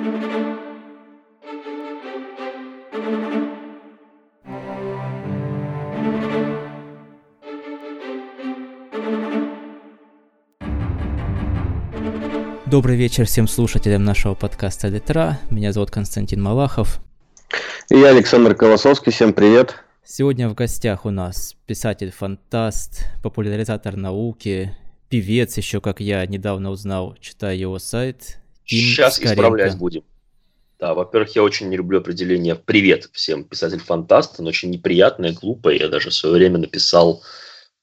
Добрый вечер всем слушателям нашего подкаста «Литра». Меня зовут Константин Малахов. И я Александр Колосовский. Всем привет. Сегодня в гостях у нас писатель-фантаст, популяризатор науки, певец еще, как я недавно узнал, читая его сайт. Тим Сейчас Скоренко. исправлять будем. Да, во-первых, я очень не люблю определение «привет» всем писатель-фантаст. Оно очень неприятное, глупое. Я даже в свое время написал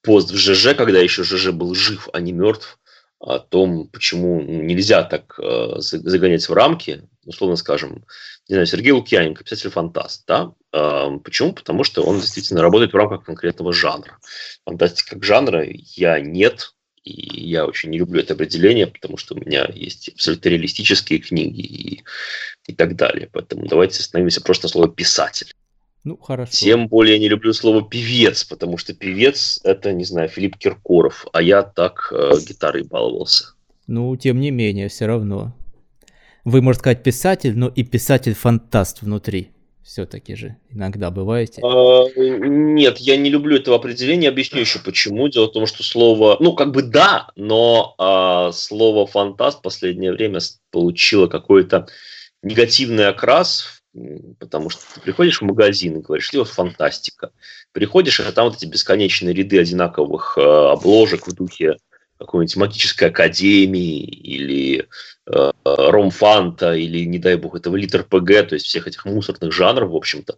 пост в ЖЖ, когда еще ЖЖ был жив, а не мертв о том, почему нельзя так э, загонять в рамки, условно скажем, не знаю, Сергей Лукьяненко, писатель-фантаст, да? Э, почему? Потому что он действительно работает в рамках конкретного жанра. Фантастика как жанра я нет, и я очень не люблю это определение, потому что у меня есть абсолютно реалистические книги и, и так далее. Поэтому давайте остановимся просто на слово «писатель». Ну, хорошо. Тем более не люблю слово певец, потому что певец это, не знаю, Филипп Киркоров, а я так э, гитарой баловался. Ну, тем не менее, все равно. Вы, можно сказать, писатель, но и писатель-фантаст внутри. Все-таки же иногда бываете? А, нет, я не люблю этого определения. Объясню еще почему. Дело в том, что слово, ну, как бы да, но а, слово фантаст в последнее время получило какой-то негативный окрас Потому что ты приходишь в магазин и говоришь, вот фантастика. Приходишь, а там вот эти бесконечные ряды одинаковых э, обложек в духе какой-нибудь магической академии или э, ромфанта или, не дай бог, этого литр ПГ, то есть всех этих мусорных жанров, в общем-то.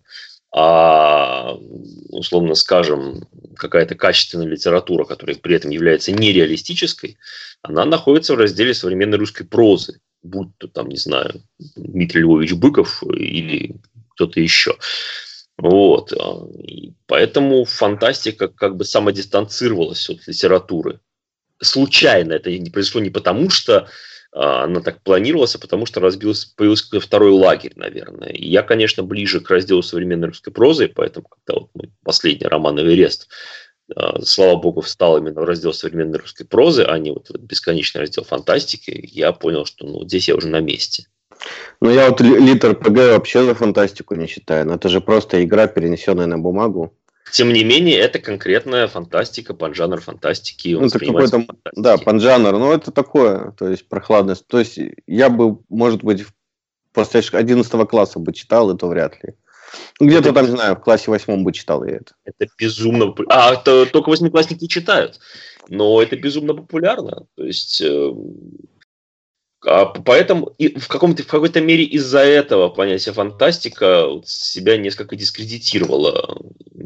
А, условно скажем, какая-то качественная литература, которая при этом является нереалистической, она находится в разделе современной русской прозы будь то там, не знаю, Дмитрий Львович Быков или кто-то еще. Вот. И поэтому фантастика как бы самодистанцировалась от литературы. Случайно это не произошло не потому, что а, она так планировалась, а потому что разбился, появился второй лагерь, наверное. И я, конечно, ближе к разделу современной русской прозы, поэтому когда вот мой последний роман «Эверест» А, слава богу, встал именно в раздел современной русской прозы, а не вот в бесконечный раздел фантастики, я понял, что ну, здесь я уже на месте. Ну, я вот литр ПГ вообще за фантастику не считаю. Но это же просто игра, перенесенная на бумагу. Тем не менее, это конкретная фантастика, панжанр фантастики. Ну, это какой-то, да, панжанр, но это такое, то есть прохладность. То есть я бы, может быть, после 11 класса бы читал, это вряд ли. Где-то там, не знаю, в классе восьмом бы читал я это. Это безумно... А, это только восьмиклассники читают. Но это безумно популярно. То есть... Э, а поэтому и в, каком-то, в какой-то мере из-за этого понятие фантастика себя несколько дискредитировало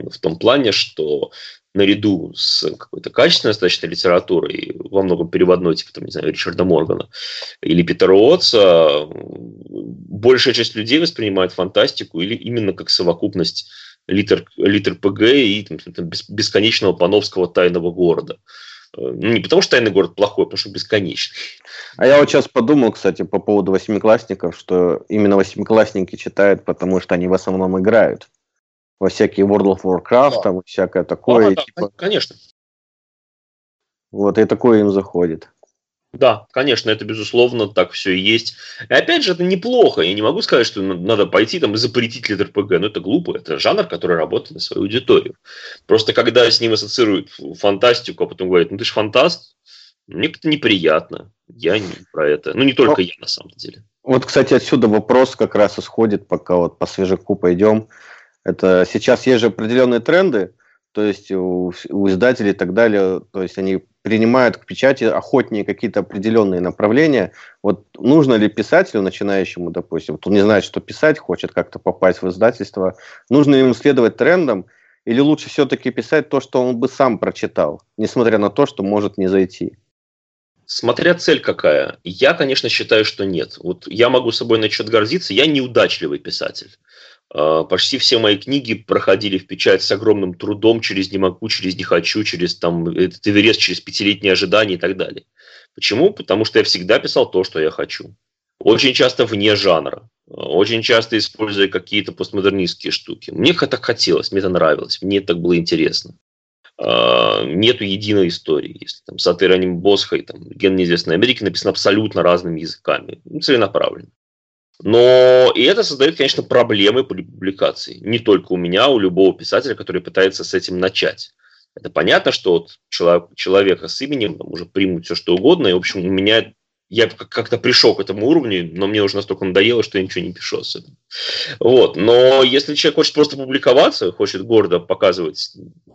в том плане, что наряду с какой-то качественной достаточно литературой, во многом переводной, типа, там, не знаю, Ричарда Моргана или Питера Уотса, большая часть людей воспринимает фантастику или именно как совокупность литр, литр ПГ и там, бесконечного пановского тайного города. Ну, не потому что тайный город плохой, а потому что бесконечный. А я вот сейчас подумал, кстати, по поводу восьмиклассников, что именно восьмиклассники читают, потому что они в основном играют во всякие World of Warcraft, да. там всякое такое. А, да, типа... Конечно. Вот, и такое им заходит. Да, конечно, это безусловно так все и есть. И опять же, это неплохо. Я не могу сказать, что надо пойти там и запретить литр ПГ. Но это глупо. Это жанр, который работает на свою аудиторию. Просто когда с ним ассоциируют фантастику, а потом говорят, ну ты же фантаст, мне как-то неприятно. Я не про это. Ну, не только ну, я, на самом деле. Вот, кстати, отсюда вопрос как раз исходит, пока вот по свежаку пойдем. Это сейчас есть же определенные тренды, то есть у, у издателей и так далее, то есть они принимают к печати охотнее какие-то определенные направления. Вот нужно ли писателю, начинающему, допустим, вот он не знает, что писать, хочет как-то попасть в издательство, нужно ему следовать трендам, или лучше все-таки писать то, что он бы сам прочитал, несмотря на то, что может не зайти? Смотря цель какая. Я, конечно, считаю, что нет. Вот я могу собой насчет гордиться, я неудачливый писатель. А, почти все мои книги проходили в печать с огромным трудом, через «не могу», через «не хочу», через там, этот Эверест, через пятилетние ожидания и так далее. Почему? Потому что я всегда писал то, что я хочу. Очень часто вне жанра. Очень часто используя какие-то постмодернистские штуки. Мне так хотелось, мне это нравилось, мне так было интересно. А, нету единой истории. Если там Сатыраним Босха и там Ген неизвестной Америки написано абсолютно разными языками. Целенаправленно. Но и это создает, конечно, проблемы публикации. Не только у меня, у любого писателя, который пытается с этим начать. Это понятно, что вот человека с именем уже примут все что угодно, и, в общем, у меня я как-то пришел к этому уровню, но мне уже настолько надоело, что я ничего не пишу особенно. Вот. Но если человек хочет просто публиковаться, хочет гордо показывать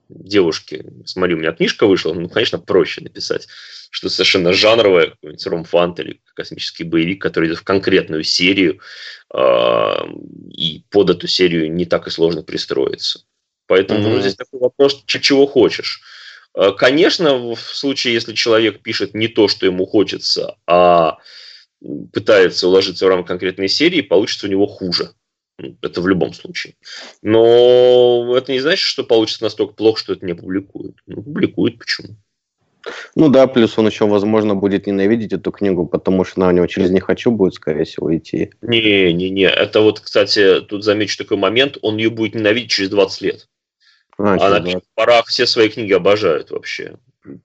девушке, смотри, у меня книжка вышла, ну, конечно, проще написать, что совершенно жанровая, какой-нибудь ромфант или космический боевик, который идет в конкретную серию, э, и под эту серию не так и сложно пристроиться. Поэтому mm-hmm. здесь такой вопрос, чего хочешь. Э, конечно, в случае, если человек пишет не то, что ему хочется, а пытается уложиться в рамки конкретной серии, получится у него хуже. Это в любом случае. Но это не значит, что получится настолько плохо, что это не публикуют. Ну, публикуют, почему? Ну да, плюс он еще, возможно, будет ненавидеть эту книгу, потому что она у него через «не хочу» будет, скорее всего, идти. Не-не-не, это вот, кстати, тут замечу такой момент, он ее будет ненавидеть через 20 лет. А, а на первых порах все свои книги обожают вообще.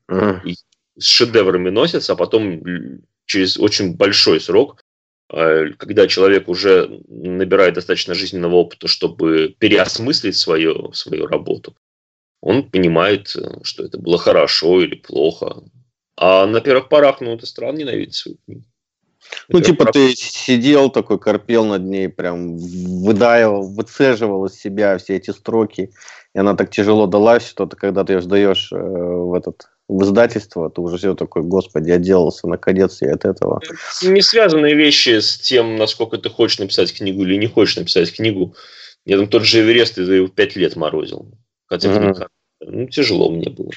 А. И с шедеврами носятся, а потом через очень большой срок, э, когда человек уже набирает достаточно жизненного опыта, чтобы переосмыслить свою, свою работу, он понимает, э, что это было хорошо или плохо. А на первых порах, ну, это странно ненавидеть свою книгу. Ну, это типа, ты сидел такой, корпел над ней, прям выдаивал, выцеживал из себя все эти строки, и она так тяжело далась, что ты, когда ты ее сдаешь э, в этот в издательство, ты уже все такой, господи, отделался наконец я от этого. Не связанные вещи с тем, насколько ты хочешь написать книгу или не хочешь написать книгу. Я там тот же Эверест, я его пять лет морозил. Хотя mm-hmm. ну, тяжело мне было.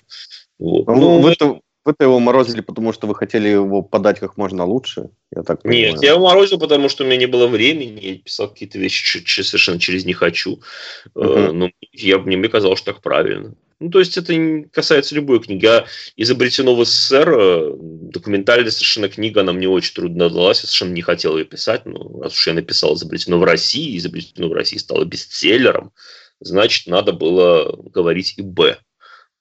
Вот. Ну, ну, в, это, вы-то его морозили, потому что вы хотели его подать как можно лучше? Я так Нет, я его морозил, потому что у меня не было времени, я писал какие-то вещи совершенно через «не хочу». Uh-huh. Но я, мне казалось, что так правильно. Ну, то есть это касается любой книги. А изобретено в СССР, э, документальная совершенно книга, она мне очень трудно далась, я совершенно не хотел ее писать, но раз уж я написал изобретено в России, изобретено в России стало бестселлером, значит, надо было говорить и «Б».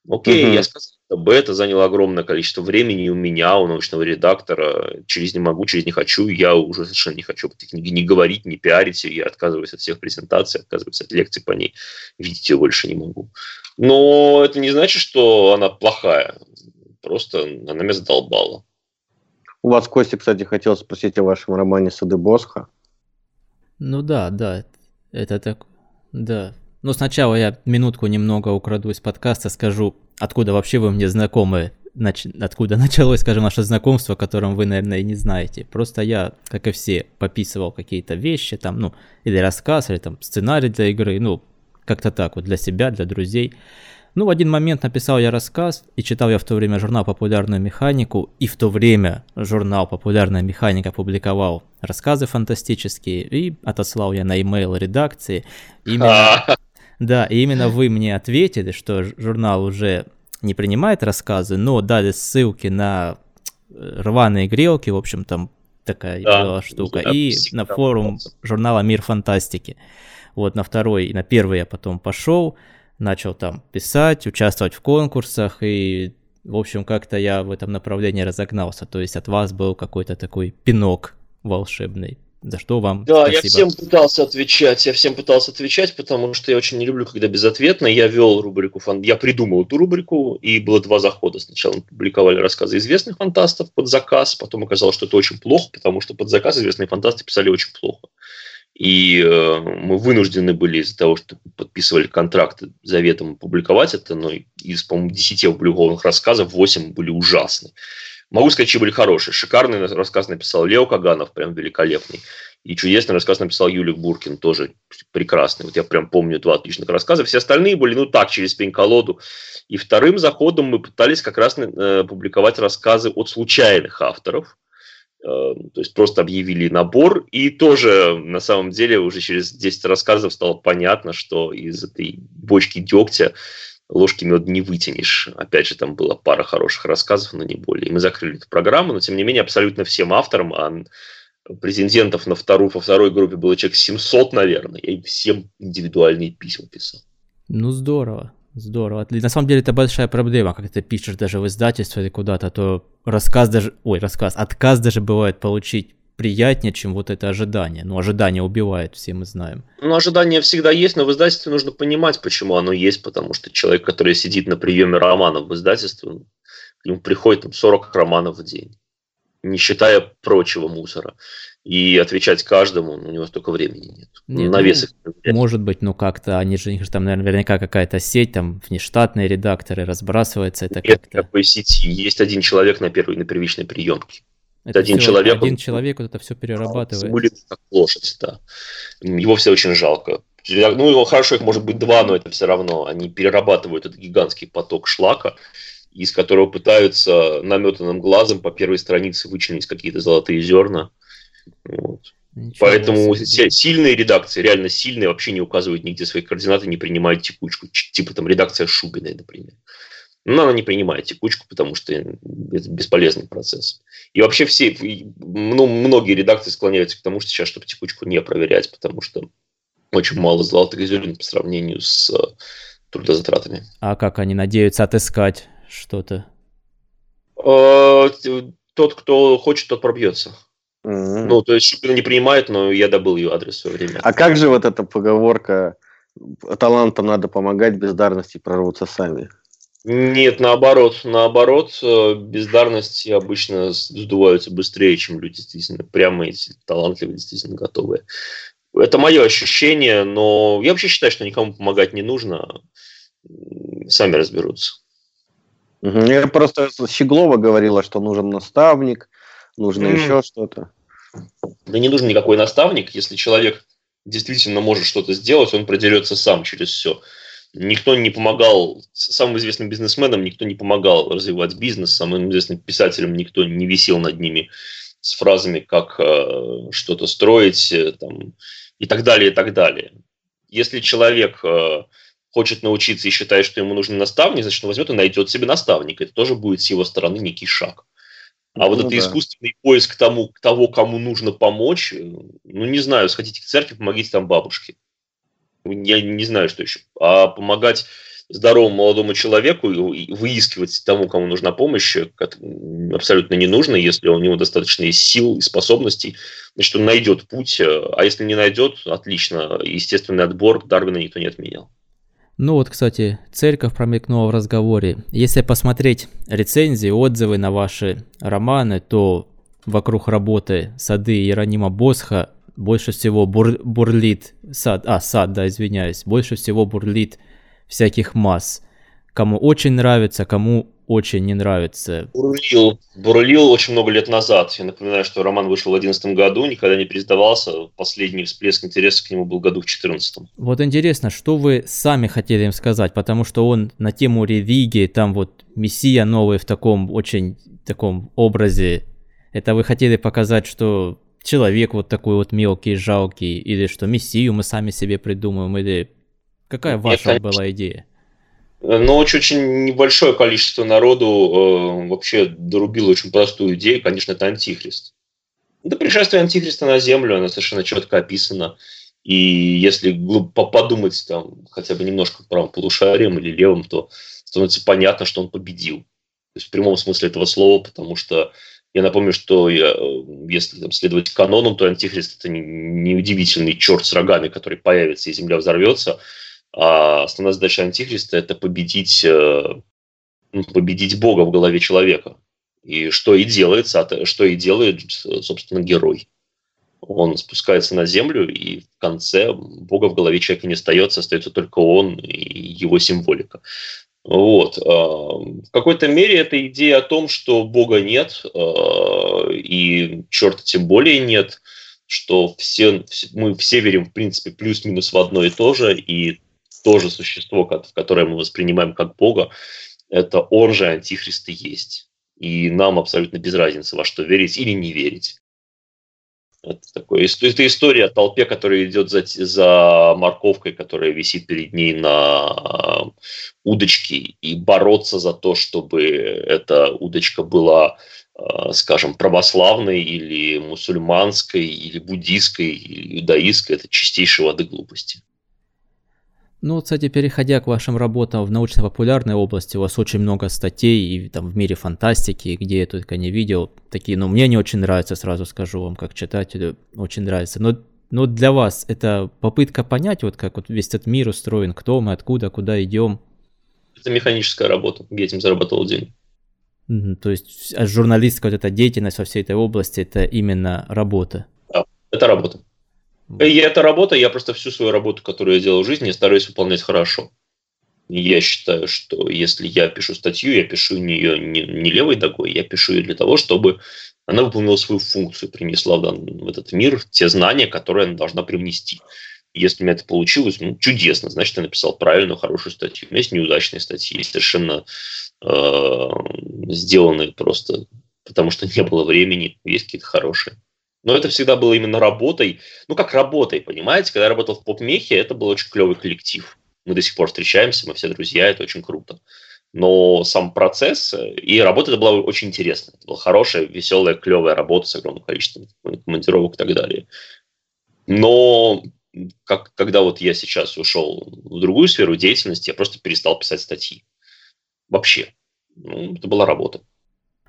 Окей, угу. я сказал, что Б это заняло огромное количество времени у меня, у научного редактора. Через не могу, через не хочу. Я уже совершенно не хочу этой книге не говорить, не пиарить ее. Я отказываюсь от всех презентаций, отказываюсь от лекций по ней. Видеть ее больше не могу. Но это не значит, что она плохая. Просто она меня задолбала. У вас, Костя, кстати, хотел спросить о вашем романе «Сады Босха». Ну да, да, это так, да, но сначала я минутку немного украду из подкаста, скажу, откуда вообще вы мне знакомы, нач... откуда началось, скажем, наше знакомство, о котором вы, наверное, и не знаете. Просто я, как и все, пописывал какие-то вещи, там, ну, или рассказ, или там сценарий для игры, ну, как-то так вот, для себя, для друзей. Ну, в один момент написал я рассказ, и читал я в то время журнал «Популярную механику», и в то время журнал «Популярная механика» публиковал рассказы фантастические, и отослал я на e-mail редакции. Именно, да, и именно вы мне ответили, что журнал уже не принимает рассказы, но дали ссылки на э, рваные грелки, в общем, там такая да, была штука, и на форум журнала «Мир фантастики». Вот на второй и на первый я потом пошел, начал там писать, участвовать в конкурсах, и, в общем, как-то я в этом направлении разогнался. То есть от вас был какой-то такой пинок волшебный. За что вам Да, спасибо. я всем пытался отвечать, я всем пытался отвечать, потому что я очень не люблю, когда безответно. Я вел рубрику, фан... я придумал эту рубрику, и было два захода. Сначала мы публиковали рассказы известных фантастов под заказ, потом оказалось, что это очень плохо, потому что под заказ известные фантасты писали очень плохо. И э, мы вынуждены были из-за того, что подписывали контракты заветом публиковать это, но из, по-моему, 10 опубликованных рассказов 8 были ужасны. Могу сказать, что были хорошие. Шикарный рассказ написал Лео Каганов, прям великолепный. И чудесный рассказ написал Юлик Буркин, тоже прекрасный. Вот я прям помню два отличных рассказа. Все остальные были, ну так, через пень-колоду. И вторым заходом мы пытались как раз э, публиковать рассказы от случайных авторов. Э, то есть просто объявили набор. И тоже, на самом деле, уже через 10 рассказов стало понятно, что из этой бочки дегтя ложки мед не вытянешь. Опять же, там была пара хороших рассказов, но не более. И мы закрыли эту программу, но тем не менее абсолютно всем авторам, а претендентов на вторую, во второй группе было человек 700, наверное. Я им всем индивидуальные письма писал. Ну, здорово. Здорово. На самом деле это большая проблема, как ты пишешь даже в издательство или куда-то, то рассказ даже, ой, рассказ, отказ даже бывает получить приятнее, чем вот это ожидание. Ну, ожидание убивает, все мы знаем. Ну, ожидание всегда есть, но в издательстве нужно понимать, почему оно есть, потому что человек, который сидит на приеме романов в издательстве, к нему приходит там, 40 романов в день, не считая прочего мусора. И отвечать каждому, ну, у него столько времени нет. нет Навес ну, Может быть, ну как-то, они же, там наверняка какая-то сеть, там внештатные редакторы, разбрасывается это Нет как-то. никакой сети. Есть один человек на первой, на первичной приемке. Это один человек. Один он, человек вот это все перерабатывает. Смулит как лошадь, да. Его все очень жалко. Ну, его хорошо, их может быть два, но это все равно. Они перерабатывают этот гигантский поток шлака, из которого пытаются наметанным глазом по первой странице вычленить какие-то золотые зерна. Вот. Поэтому себе. сильные редакции, реально сильные, вообще не указывают нигде свои координаты, не принимают текучку. Типа там редакция Шубиной, например. Но она не принимает текучку, потому что это бесполезный процесс. И вообще все, ну, многие редакции склоняются к тому, что сейчас, чтобы текучку не проверять, потому что очень мало золотых зерен по сравнению с э, трудозатратами. А как они надеются отыскать что-то? Э, тот, кто хочет, тот пробьется. Mm-hmm. Ну, то есть Шупина не принимает, но я добыл ее адрес в свое время. А как же вот эта поговорка талантам надо помогать, бездарности прорвутся сами? Нет, наоборот, наоборот, э, бездарности обычно сдуваются быстрее, чем люди действительно прямо эти талантливые, действительно готовые. Это мое ощущение, но я вообще считаю, что никому помогать не нужно, сами разберутся. Я просто Щеглова говорила, что нужен наставник, нужно mm. еще что-то. Да не нужен никакой наставник, если человек действительно может что-то сделать, он продерется сам через все. Никто не помогал, самым известным бизнесменам никто не помогал развивать бизнес, самым известным писателям никто не висел над ними с фразами, как э, что-то строить э, там, и так далее, и так далее. Если человек э, хочет научиться и считает, что ему нужен наставник, значит, он возьмет и найдет себе наставника. Это тоже будет с его стороны некий шаг. А ну, вот это да. искусственный поиск тому, того, кому нужно помочь, э, ну, не знаю, сходите к церкви, помогите там бабушке я не знаю, что еще, а помогать здоровому молодому человеку и выискивать тому, кому нужна помощь, абсолютно не нужно, если у него достаточно сил и способностей, значит, он найдет путь, а если не найдет, отлично, естественный отбор Дарвина никто не отменял. Ну вот, кстати, церковь промелькнула в разговоре. Если посмотреть рецензии, отзывы на ваши романы, то вокруг работы сады Иеронима Босха больше всего бур, бурлит сад, а, сад, да, извиняюсь, больше всего бурлит всяких масс. Кому очень нравится, кому очень не нравится. Бурлил. Бурлил очень много лет назад. Я напоминаю, что роман вышел в 2011 году, никогда не пересдавался. Последний всплеск интереса к нему был году в 2014. Вот интересно, что вы сами хотели им сказать, потому что он на тему религии, там вот Мессия новый в таком очень таком образе. Это вы хотели показать, что человек вот такой вот мелкий, жалкий, или что мессию мы сами себе придумаем, или какая ваша Нет, была идея? Ну, очень, небольшое количество народу э, вообще дорубило очень простую идею, конечно, это антихрист. Это пришествие антихриста на землю, оно совершенно четко описано. И если подумать там хотя бы немножко правым полушарием или левым, то становится понятно, что он победил. То есть в прямом смысле этого слова, потому что я напомню, что э, если там, следовать канонам, то антихрист это неудивительный не черт с рогами, который появится и земля взорвется. А основная задача антихриста это победить, э, ну, победить Бога в голове человека. И что и делается, что и делает, собственно, герой. Он спускается на землю, и в конце Бога в голове человека не остается, остается только он и его символика. Вот. А, в какой-то мере это идея о том, что Бога нет, а, и черта тем более нет, что все, мы все верим, в принципе, плюс-минус в одно и то же, и то же существо, которое мы воспринимаем как Бога, это он же антихрист и есть. И нам абсолютно без разницы, во что верить или не верить. Это, такое, это история о толпе, которая идет за, за морковкой, которая висит перед ней на удочке, и бороться за то, чтобы эта удочка была, а, скажем, православной или мусульманской, или буддийской, или иудаистской, это чистейшей воды глупости. Ну, кстати, переходя к вашим работам в научно-популярной области, у вас очень много статей и там в мире фантастики, где я только не видел. Такие, ну, мне не очень нравятся, сразу скажу вам, как читателю, очень нравится. Но, но для вас это попытка понять, вот как вот весь этот мир устроен, кто мы, откуда, куда идем. Это механическая работа, я этим зарабатывал деньги. То есть а журналистская вот эта деятельность во всей этой области, это именно работа? Да, это работа. И это работа, я просто всю свою работу, которую я делал в жизни, стараюсь выполнять хорошо. Я считаю, что если я пишу статью, я пишу ее не, не левой ногой, я пишу ее для того, чтобы она выполнила свою функцию, принесла в, дан, в этот мир те знания, которые она должна привнести. Если у меня это получилось, ну, чудесно, значит, я написал правильную, хорошую статью. У меня есть неудачные статьи, совершенно э, сделанные просто потому, что не было времени, есть какие-то хорошие. Но это всегда было именно работой. Ну, как работой, понимаете? Когда я работал в поп-мехе, это был очень клевый коллектив. Мы до сих пор встречаемся, мы все друзья, это очень круто. Но сам процесс и работа это была очень интересная. Это была хорошая, веселая, клевая работа с огромным количеством командировок и так далее. Но как, когда вот я сейчас ушел в другую сферу деятельности, я просто перестал писать статьи. Вообще. Ну, это была работа.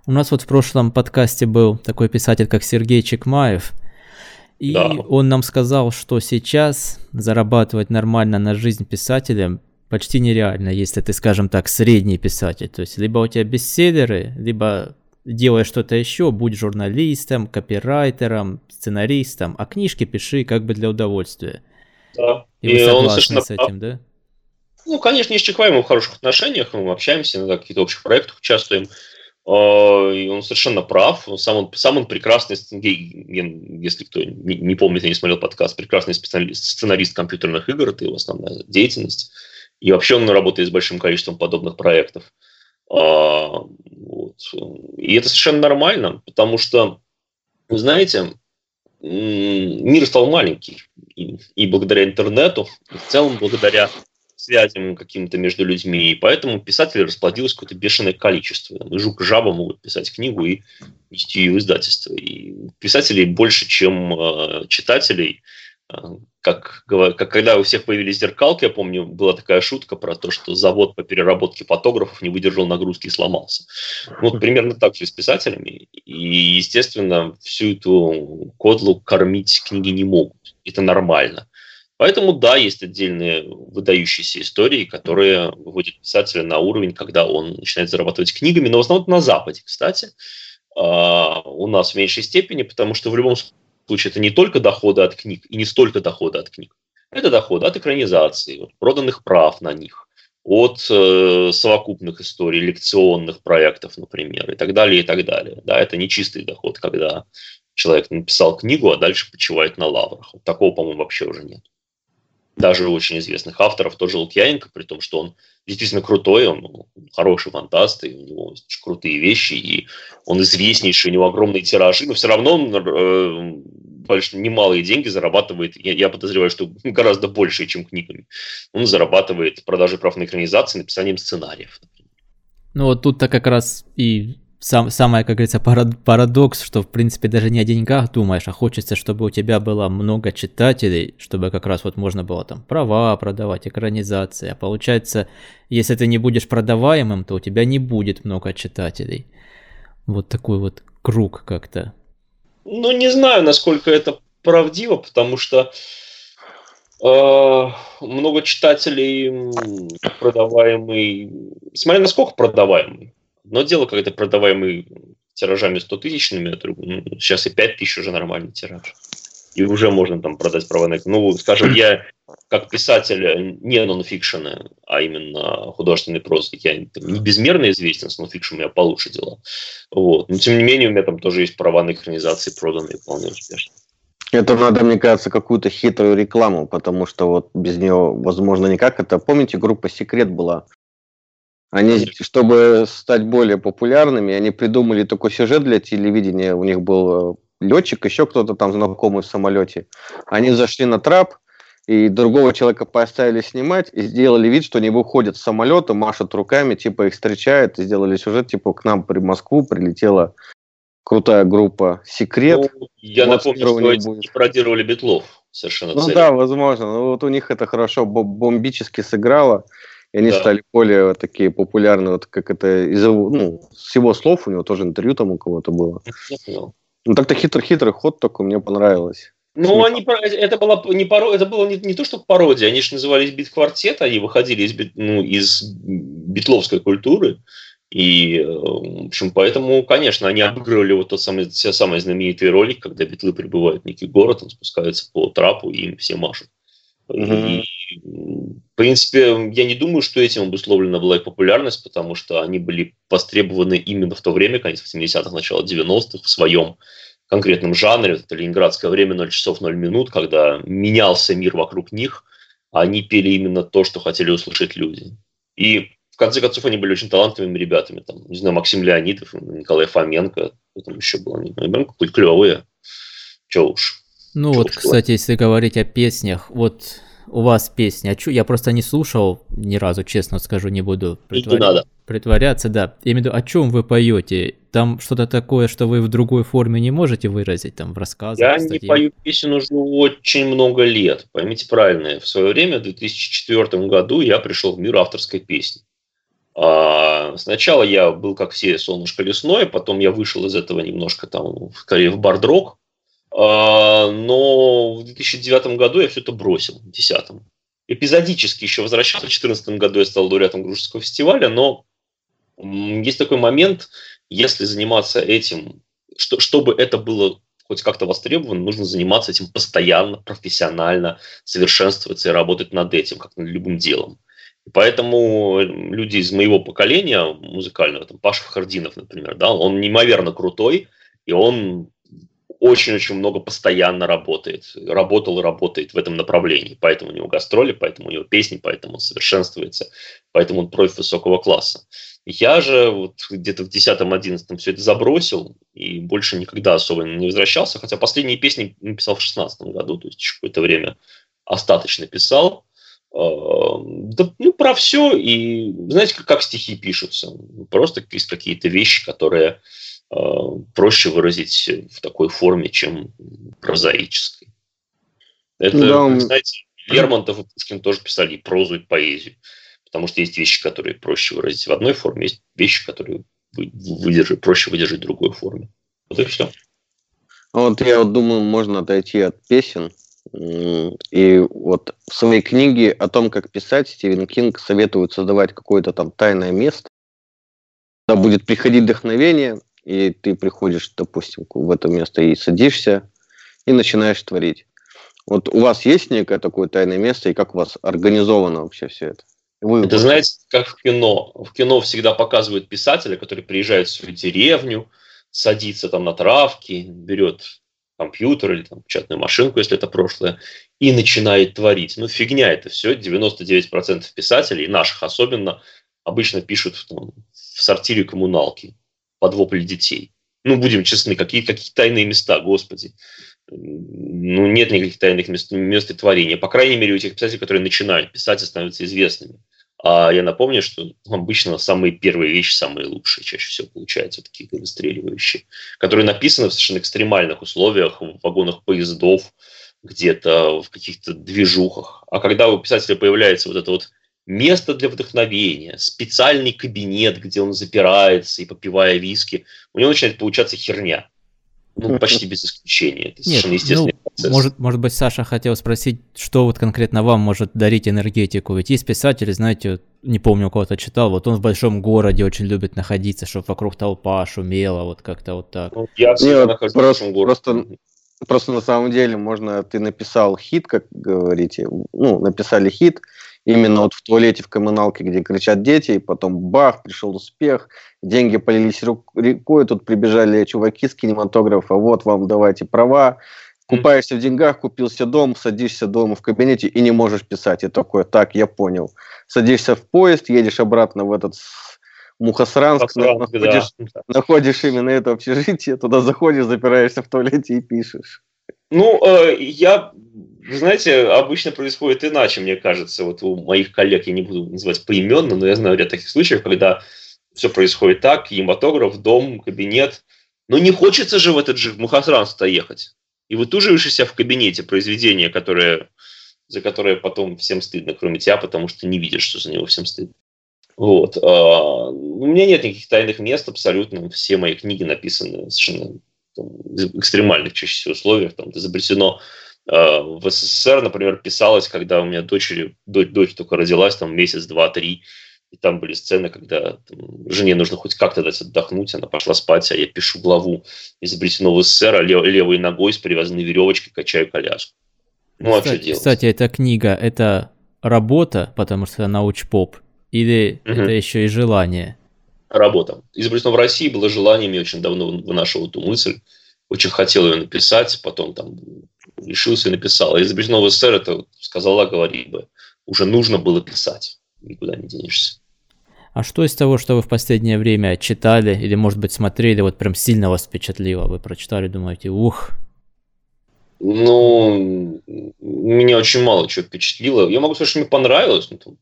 У нас вот в прошлом подкасте был такой писатель, как Сергей Чекмаев. И да. он нам сказал, что сейчас зарабатывать нормально на жизнь писателем почти нереально, если ты, скажем так, средний писатель. То есть либо у тебя бестселлеры, либо делай что-то еще, будь журналистом, копирайтером, сценаристом, а книжки пиши как бы для удовольствия. Да. И, и вы согласны с этим, да? Ну, конечно, не с Чекмаевым в хороших отношениях, мы общаемся, в каких-то общих проектах участвуем. А, и он совершенно прав. Сам он, сам он прекрасный, если кто не, помнит, я не смотрел подкаст, прекрасный специалист, сценарист компьютерных игр, это его основная деятельность. И вообще он работает с большим количеством подобных проектов. А, вот. И это совершенно нормально, потому что, вы знаете, мир стал маленький. И, и благодаря интернету, и в целом благодаря связям каким-то между людьми, и поэтому писателей расплодилось какое-то бешеное количество. И жук и жаба могут писать книгу и нести ее в издательство. И писателей больше, чем э, читателей. Э, как, как когда у всех появились зеркалки, я помню, была такая шутка про то, что завод по переработке фотографов не выдержал нагрузки и сломался. Вот примерно так же с писателями. И, естественно, всю эту кодлу кормить книги не могут. Это нормально. Поэтому, да, есть отдельные выдающиеся истории, которые выводят писателя на уровень, когда он начинает зарабатывать книгами, но в основном на Западе, кстати. А, у нас в меньшей степени, потому что в любом случае это не только доходы от книг и не столько доходы от книг. Это доходы от экранизации, от проданных прав на них, от э, совокупных историй, лекционных проектов, например, и так далее, и так далее. Да, это не чистый доход, когда человек написал книгу, а дальше почивает на лаврах. Вот такого, по-моему, вообще уже нет даже очень известных авторов, тоже Лукьяненко, при том, что он действительно крутой, он ну, хороший фантаст, и у него очень крутые вещи, и он известнейший, у него огромные тиражи, но все равно он э, большие, немалые деньги зарабатывает, я, я подозреваю, что гораздо больше, чем книгами. Он зарабатывает продажей прав на экранизации, написанием сценариев. Ну вот тут-то как раз и сам, самое, как говорится, парадокс, что в принципе даже не о деньгах думаешь, а хочется, чтобы у тебя было много читателей, чтобы как раз вот можно было там права продавать, экранизация. А получается, если ты не будешь продаваемым, то у тебя не будет много читателей. Вот такой вот круг как-то. Ну, не знаю, насколько это правдиво, потому что э, много читателей продаваемый, смотря насколько продаваемый. Но дело, когда продаваемый тиражами 100 тысячными, ну, сейчас и 5 тысяч уже нормальный тираж. И уже можно там продать права на Ну, скажем, я как писатель не нонфикшена, а именно художественный прозы, я там, не безмерно известен, с нонфикшеном у меня получше дела. Вот. Но тем не менее у меня там тоже есть права на экранизации, проданные вполне успешно. Это надо, мне кажется, какую-то хитрую рекламу, потому что вот без нее возможно никак. Это, помните, группа «Секрет» была? Они, чтобы стать более популярными, они придумали такой сюжет для телевидения. У них был э, летчик, еще кто-то там знакомый в самолете. Они зашли на трап, и другого человека поставили снимать, и сделали вид, что они выходят с самолета, машут руками, типа их встречают, и сделали сюжет, типа к нам при Москву прилетела крутая группа «Секрет». Ну, я вот напомню, что эти будет. пародировали Бетлов совершенно Ну целью. да, возможно. Но вот у них это хорошо бомбически сыграло. И они да. стали более такие популярны, вот как это из его, ну, с его слов, у него тоже интервью там у кого-то было. Ну так-то хитрый-хитрый ход только мне понравилось. Ну, они, это, было не паро, это было не, не то, что пародия, они же назывались бит-квартет, они выходили из, ну, из битловской культуры, и, э, в общем, поэтому, конечно, они обыгрывали вот тот самый, все самые знаменитые ролики, когда битлы прибывают в некий город, он спускается по трапу, и им все машут. Mm-hmm. И, в принципе, я не думаю, что этим обусловлена была их популярность, потому что они были востребованы именно в то время, конец 80-х, начало 90-х, в своем конкретном жанре. Это ленинградское время 0 часов 0 минут, когда менялся мир вокруг них, а они пели именно то, что хотели услышать люди. И в конце концов, они были очень талантливыми ребятами. Там, не знаю, Максим Леонидов, Николай Фоменко, там еще был, они, ну, клевые. Че уж. Ну вот, кстати, если говорить о песнях, вот у вас песня, а я просто не слушал ни разу, честно скажу, не буду притворя... не надо. притворяться, да. Я имею в виду, о чем вы поете? Там что-то такое, что вы в другой форме не можете выразить, там, в рассказах? Я не пою песен уже очень много лет, поймите правильно. В свое время, в 2004 году, я пришел в мир авторской песни. А, сначала я был, как все, солнышко лесное, потом я вышел из этого немножко там, скорее, в бардрок, но в 2009 году я все это бросил, в 2010. Эпизодически еще возвращался. В 2014 году я стал лауреатом Грузинского фестиваля, но есть такой момент, если заниматься этим, что, чтобы это было хоть как-то востребовано, нужно заниматься этим постоянно, профессионально, совершенствоваться и работать над этим, как над любым делом. Поэтому люди из моего поколения музыкального, там Паша Хардинов, например, да, он неимоверно крутой, и он очень-очень много постоянно работает. Работал и работает в этом направлении. Поэтому у него гастроли, поэтому у него песни, поэтому он совершенствуется, поэтому он профи высокого класса. Я же вот где-то в 10-11 все это забросил и больше никогда особо не возвращался, хотя последние песни написал в 16 году, то есть какое-то время остаточно писал. А, да, ну, про все. И знаете, как, как стихи пишутся? Просто есть какие-то вещи, которые проще выразить в такой форме, чем прозаической. Это, ну да, знаете, Лермонтов и Пушкин тоже писали и прозу, и поэзию. Потому что есть вещи, которые проще выразить в одной форме, есть вещи, которые выдержать, проще выдержать в другой форме. Вот и все. Вот я вот думаю, можно отойти от песен. И вот в своей книге о том, как писать, Стивен Кинг советует создавать какое-то там тайное место, куда будет приходить вдохновение, и ты приходишь, допустим, в это место и садишься, и начинаешь творить. Вот у вас есть некое такое тайное место, и как у вас организовано вообще все это? Вы это, знаете, как в кино. В кино всегда показывают писателя, который приезжает в свою деревню, садится там на травке, берет компьютер или там печатную машинку, если это прошлое, и начинает творить. Ну, фигня это все. 99% писателей, наших особенно, обычно пишут там, в сортире коммуналки под вопли детей. Ну, будем честны, какие, какие тайные места, господи. Ну, нет никаких тайных мест, мест и творения. По крайней мере, у тех писателей, которые начинают писать и становятся известными. А я напомню, что обычно самые первые вещи самые лучшие, чаще всего получаются такие выстреливающие, которые написаны в совершенно экстремальных условиях, в вагонах поездов, где-то в каких-то движухах. А когда у писателя появляется вот это вот место для вдохновения, специальный кабинет, где он запирается и попивая виски, у него начинает получаться херня. Ну, почти без исключения. Это Нет, естественный ну, процесс. Может, может быть, Саша хотел спросить, что вот конкретно вам может дарить энергетику. Ведь есть писатели, знаете, не помню, у кого-то читал, вот он в большом городе очень любит находиться, чтобы вокруг толпа шумела, вот как-то вот так. Ну, я всегда нахожусь просто, в большом городе. Просто, просто на самом деле можно, ты написал хит, как говорите, ну, написали хит, именно вот в туалете, в коммуналке, где кричат дети, и потом бах, пришел успех, деньги полились рекой, тут прибежали чуваки с кинематографа, вот вам давайте права, купаешься в деньгах, купил себе дом, садишься дома в кабинете и не можешь писать. И такое, так, я понял. Садишься в поезд, едешь обратно в этот Мухосранск, Мухосранск находишь, да. находишь именно это общежитие, туда заходишь, запираешься в туалете и пишешь. Ну, э, я знаете, обычно происходит иначе, мне кажется. Вот у моих коллег, я не буду называть поименно, но я знаю ряд таких случаев, когда все происходит так, кинематограф, дом, кабинет. Но не хочется же в этот же Мухасранск-то ехать. и вытуживаешь себя в кабинете произведение, которое, за которое потом всем стыдно, кроме тебя, потому что не видишь, что за него всем стыдно. Вот. А, у меня нет никаких тайных мест абсолютно. Все мои книги написаны совершенно там, в экстремальных чаще всего условиях. Там изобретено а, в СССР, например, писалось, когда у меня дочери, дочь, дочь только родилась, там месяц, два, три, и там были сцены, когда там, жене нужно хоть как-то дать отдохнуть, она пошла спать, а я пишу главу изобретено в СССР, а лев, левой ногой с привязанной веревочкой качаю коляску. Ну, кстати, а что делать? Кстати, эта книга, это работа, потому что она научпоп, или угу. это еще и желание? Работа. Изобретено в России было желанием, я очень давно вынашивал эту мысль, очень хотел ее написать, потом там решился и написал. А изобретено в СССР, это сказала, говори бы, уже нужно было писать никуда не денешься. А что из того, что вы в последнее время читали или, может быть, смотрели, вот прям сильно вас впечатлило? Вы прочитали, думаете, ух. Ну, меня очень мало чего впечатлило. Я могу сказать, что мне понравилось. Ну, там,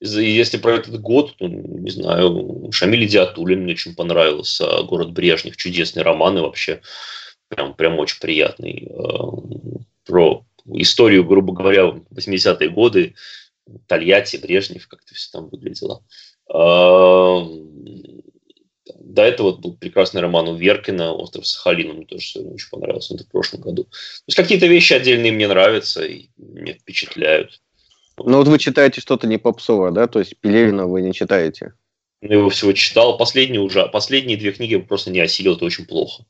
если про этот год, то, не знаю, Шамиль Диатулин мне очень понравился. «Город Брежнев», чудесный роман и вообще прям, прям очень приятный. Э, про историю, грубо говоря, 80-е годы, Тольятти, Брежнев, как-то все там выглядело. А, до этого был прекрасный роман у Веркина «Остров Сахалина», мне тоже очень понравился, это в прошлом году. То есть какие-то вещи отдельные мне нравятся и меня впечатляют. Ну вот вы читаете что-то не попсовое, да? То есть Пелевина вы не читаете? Я его всего читал. Последние уже, последние две книги я просто не осилил, это очень плохо.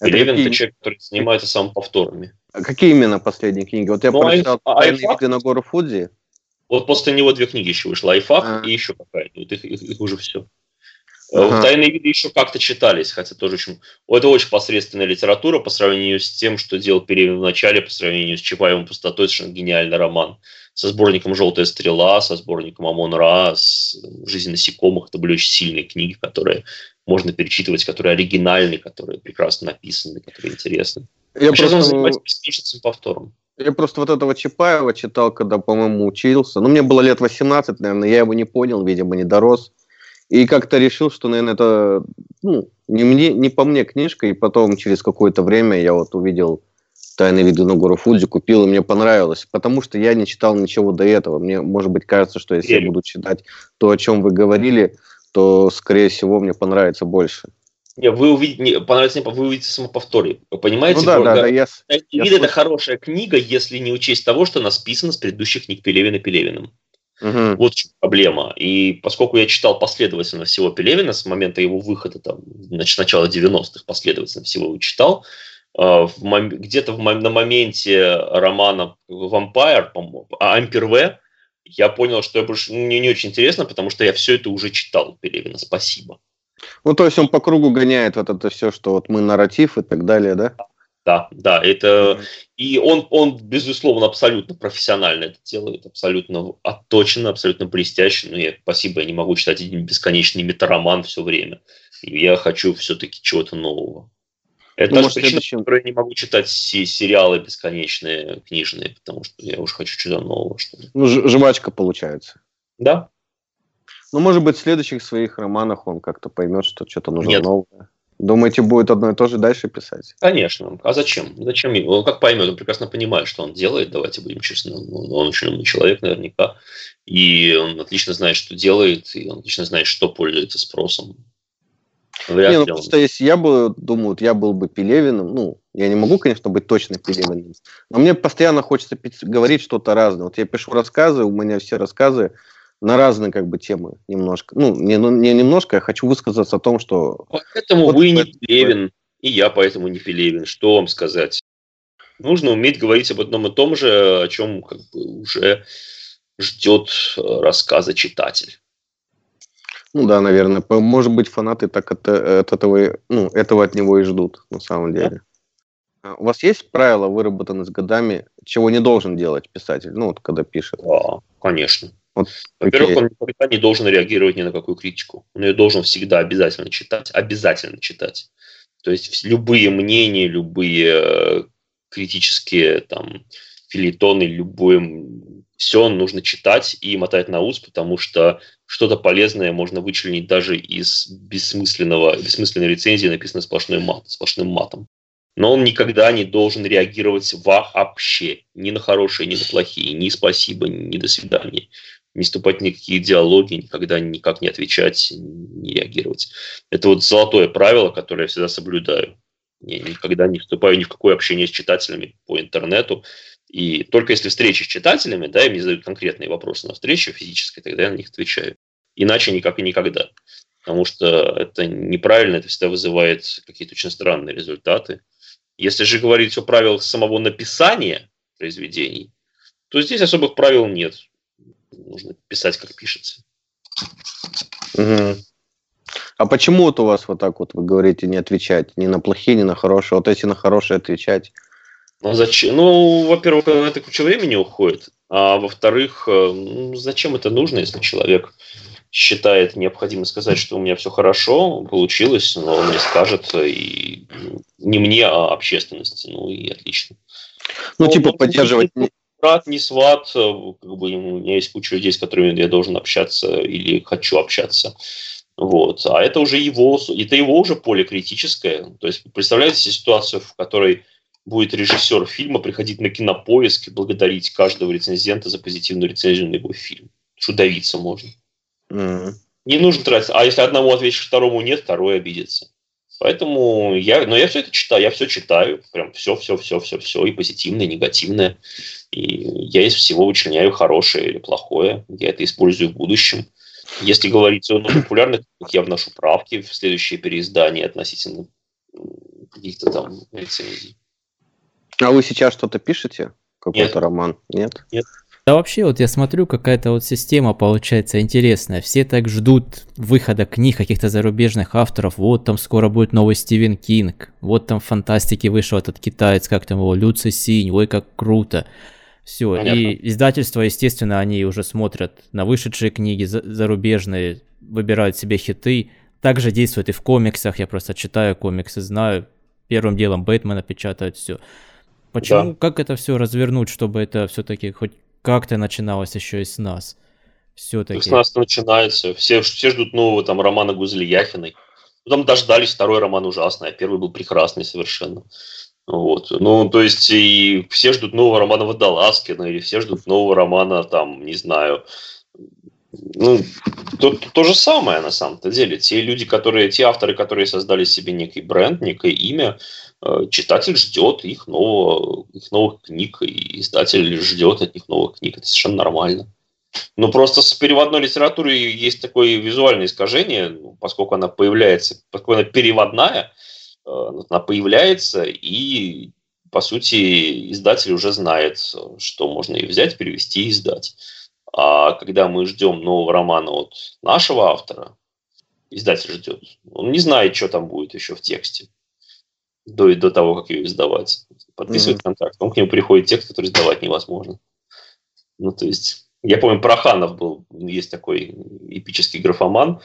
Это Пелевин какие... это человек, который занимается самоповторами. А какие именно последние книги? Вот я ну, прочитал а, «Тайные виды на гору Фудзи». Вот после него две книги еще вышла. Айфак а. и еще какая-то. Вот их, их, их уже все. Э, ага. Тайные виды еще как-то читались, хотя тоже очень... Это очень посредственная литература по сравнению с тем, что делал Перевин в начале, по сравнению с Чапаевым пустотой, совершенно гениальный роман. Со сборником «Желтая стрела», со сборником «Амон Ра», с «Жизнь насекомых». Это были очень сильные книги, которые можно перечитывать, которые оригинальны, которые прекрасно написаны, которые интересны. Я а просто... Сейчас он занимается бесконечным повтором. Я просто вот этого Чапаева читал, когда, по-моему, учился. Ну, мне было лет 18, наверное, я его не понял, видимо, не дорос. И как-то решил, что, наверное, это ну, не, мне, не по мне книжка. И потом, через какое-то время, я вот увидел «Тайные виды на гору Фудзи», купил, и мне понравилось. Потому что я не читал ничего до этого. Мне, может быть, кажется, что если я буду читать то, о чем вы говорили, то, скорее всего, мне понравится больше. Не, вы увидите, не, понравится, вы увидите самоповторе. Вы понимаете? Ну, да, да, да, я, я вид это хорошая книга, если не учесть того, что она списана с предыдущих книг Пелевина Пелевиным. Угу. Вот в чем проблема. И поскольку я читал последовательно всего Пелевина с момента его выхода, там, значит, начала 90-х последовательно всего его читал, где-то на моменте романа «Вампир», «Ампер В», я понял, что я больше, мне не очень интересно, потому что я все это уже читал Пелевина. Спасибо. Ну, то есть он по кругу гоняет вот это все, что вот мы нарратив и так далее, да? Да, да, это mm-hmm. и он, он безусловно абсолютно профессионально это делает, абсолютно отточенно, абсолютно блестяще. Но я, спасибо, я не могу читать один бесконечный метароман все время. Я хочу все-таки чего-то нового. Это ну, причина, следующем... по которой я не могу читать сериалы бесконечные, книжные, потому что я уже хочу чего-то нового. Что ли. Ну, жвачка получается. Да, ну, может быть, в следующих своих романах он как-то поймет, что что-то нужно Нет. новое. Думаете, будет одно и то же дальше писать? Конечно. А зачем? Зачем ему? Он как поймет, он прекрасно понимает, что он делает, давайте будем честны. Он очень умный человек наверняка. И он отлично знает, что делает, и он отлично знает, что пользуется спросом. Вряд не, ну, просто если я бы, думаю, я был бы Пелевиным, ну, я не могу, конечно, быть точно Пелевиным, но мне постоянно хочется говорить что-то разное. Вот я пишу рассказы, у меня все рассказы на разные как бы темы немножко. Ну, не, ну, не немножко, я хочу высказаться о том, что... Поэтому вот вы не Пелевин, и я поэтому не Пелевин. Что вам сказать? Нужно уметь говорить об одном и том же, о чем как бы уже ждет рассказа читатель. Ну да, наверное. Может быть, фанаты так от, от этого, ну, этого от него и ждут, на самом деле. Да? У вас есть правила, выработанные с годами, чего не должен делать писатель, ну, вот когда пишет? Да, конечно. Вот, Во-первых, он никогда не должен реагировать ни на какую критику. Он ее должен всегда обязательно читать. Обязательно читать. То есть любые мнения, любые э, критические там, филитоны, любое, все нужно читать и мотать на ус, потому что что-то полезное можно вычленить даже из бессмысленного, бессмысленной рецензии, написанной сплошной мат, сплошным матом. но он никогда не должен реагировать вообще. Ни на хорошие, ни на плохие, ни спасибо, ни до свидания. Не вступать никакие диалоги, никогда никак не отвечать, не реагировать. Это вот золотое правило, которое я всегда соблюдаю. Я никогда не вступаю ни в какое общение с читателями по интернету. И только если встречи с читателями, да, и мне задают конкретные вопросы на встрече физической, тогда я на них отвечаю. Иначе никак и никогда. Потому что это неправильно, это всегда вызывает какие-то очень странные результаты. Если же говорить о правилах самого написания произведений, то здесь особых правил нет. Нужно писать, как пишется. Угу. А почему вот у вас вот так вот вы говорите не отвечать ни на плохие, ни на хорошие? Вот если на хорошие отвечать. Ну, зачем? Ну, во-первых, это куча времени уходит. А во-вторых, э, ну, зачем это нужно, если человек считает необходимо сказать, что у меня все хорошо, получилось, но он мне скажет и не мне, а общественности. Ну и отлично. Ну, но, типа поддерживать... Не брат, не сват, э, как бы у меня есть куча людей, с которыми я должен общаться или хочу общаться. Вот. А это уже его, это его уже поле критическое. То есть представляете ситуацию, в которой будет режиссер фильма приходить на кинопоиск и благодарить каждого рецензента за позитивную рецензию на его фильм. Что давиться можно. Mm. Не нужно тратить. А если одному ответишь, второму нет, второй обидится. Поэтому я, но я все это читаю, я все читаю, прям все, все, все, все, все, и позитивное, и негативное. И я из всего вычленяю хорошее или плохое. Я это использую в будущем. Если говорить о популярных, я вношу правки в следующее переиздание относительно каких-то там рецензий. А вы сейчас что-то пишете? Какой-то роман? Нет? Нет. Да вообще, вот я смотрю, какая-то вот система получается интересная. Все так ждут выхода книг каких-то зарубежных авторов. Вот там скоро будет новый Стивен Кинг. Вот там в фантастике вышел этот китаец, как там его, Люци Синь. Ой, как круто. Все. И издательства, естественно, они уже смотрят на вышедшие книги зарубежные, выбирают себе хиты. Также действует и в комиксах. Я просто читаю комиксы, знаю. Первым делом Бэтмена печатают все. Почему, да. как это все развернуть, чтобы это все-таки хоть как-то начиналось еще и с нас. Все-таки. С нас начинается. Все, все ждут нового там романа Гузели Яхиной. Ну, там дождались, второй роман ужасный, а первый был прекрасный совершенно. Вот. Ну, то есть, и все ждут нового романа Водолазкина, или все ждут нового романа, там, не знаю, ну, то, то, то же самое на самом-то деле. Те люди, которые, те авторы, которые создали себе некий бренд, некое имя, читатель ждет их, нового, их новых книг, и издатель ждет от них новых книг. Это совершенно нормально. Но просто с переводной литературой есть такое визуальное искажение, ну, поскольку она появляется, поскольку она переводная, э, она появляется, и, по сути, издатель уже знает, что можно и взять, перевести и издать. А когда мы ждем нового романа от нашего автора, издатель ждет, он не знает, что там будет еще в тексте до, до того, как ее издавать. Подписывает mm-hmm. контракт, он к нему приходит текст, который издавать невозможно. Ну, то есть, я помню, Проханов был, есть такой эпический графоман,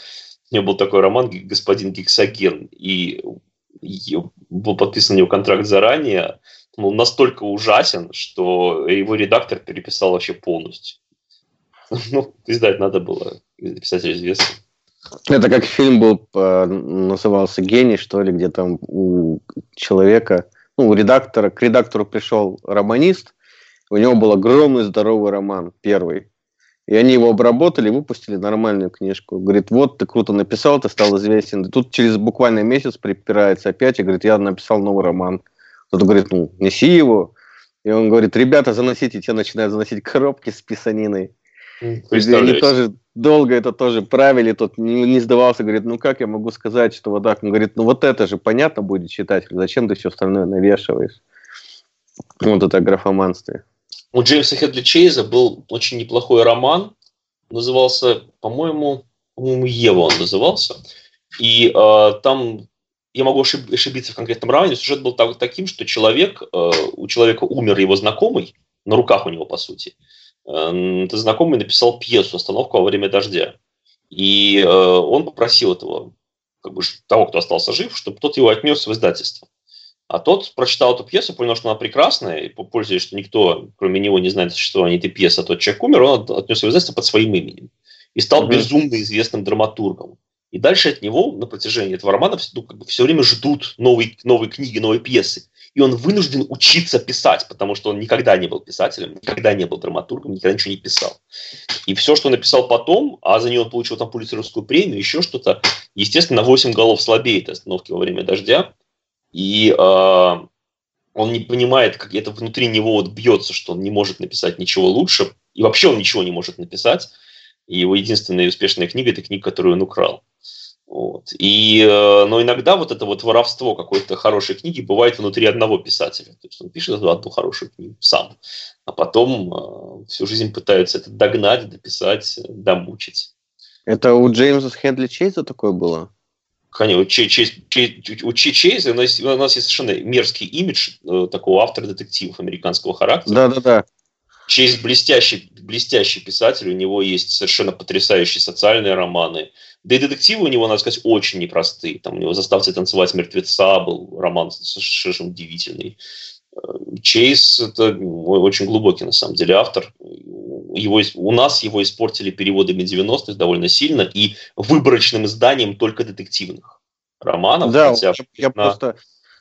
у него был такой роман «Господин Гексоген», и был подписан у него контракт заранее, он был настолько ужасен, что его редактор переписал вообще полностью. Ну, издать надо было, писатель известный. Это как фильм был, назывался «Гений», что ли, где там у человека, ну, у редактора, к редактору пришел романист, у него был огромный здоровый роман, первый. И они его обработали, выпустили нормальную книжку. Говорит, вот ты круто написал, ты стал известен. И тут через буквально месяц припирается опять и говорит, я написал новый роман. Кто-то говорит, ну, неси его. И он говорит, ребята, заносите. Те начинают заносить коробки с писаниной. Они тоже долго это тоже правили, тот не, не сдавался, говорит, ну как я могу сказать, что вот так? Он говорит, ну вот это же понятно будет читателю, зачем ты все остальное навешиваешь? Вот это графоманстве. У Джеймса Хедли Чейза был очень неплохой роман, назывался, по-моему, по-моему, Ева он назывался, и э, там я могу ошибиться в конкретном романе, сюжет был так, таким, что человек, э, у человека умер его знакомый, на руках у него, по сути, этот знакомый написал пьесу «Остановка во время дождя». И э, он попросил этого, как бы, того, кто остался жив, чтобы тот его отнес в издательство. А тот прочитал эту пьесу, понял, что она прекрасная, и пользуясь, что никто, кроме него, не знает существования этой пьесы, а тот человек умер, он отнес ее в издательство под своим именем. И стал угу. безумно известным драматургом. И дальше от него на протяжении этого романа ну, как бы все время ждут новые, новые книги, новые пьесы. И он вынужден учиться писать, потому что он никогда не был писателем, никогда не был драматургом, никогда ничего не писал. И все, что он написал потом, а за него он получил там пулицеровскую премию, еще что-то, естественно, на 8 голов слабеет остановки во время дождя, и э, он не понимает, как это внутри него вот бьется, что он не может написать ничего лучше, и вообще он ничего не может написать, и его единственная успешная книга – это книга, которую он украл. Вот. И, э, но иногда вот это вот воровство какой-то хорошей книги бывает внутри одного писателя. То есть он пишет одну хорошую книгу сам, а потом э, всю жизнь пытается это догнать, дописать, домучить. Это у Джеймса Хедли Чейза такое было? Конечно, у, Чейз, у Чейза у нас, у нас есть совершенно мерзкий имидж э, такого автора детективов американского характера. Да-да-да. Чейз блестящий, блестящий писатель, у него есть совершенно потрясающие социальные романы. Да и детективы у него, надо сказать, очень непростые. Там у него «Заставьте танцевать мертвеца» был роман совершенно удивительный. Э, Чейз – это очень глубокий, на самом деле, автор. Его, у нас его испортили переводами 90-х довольно сильно и выборочным изданием только детективных романов. Да, хотя, я, на... просто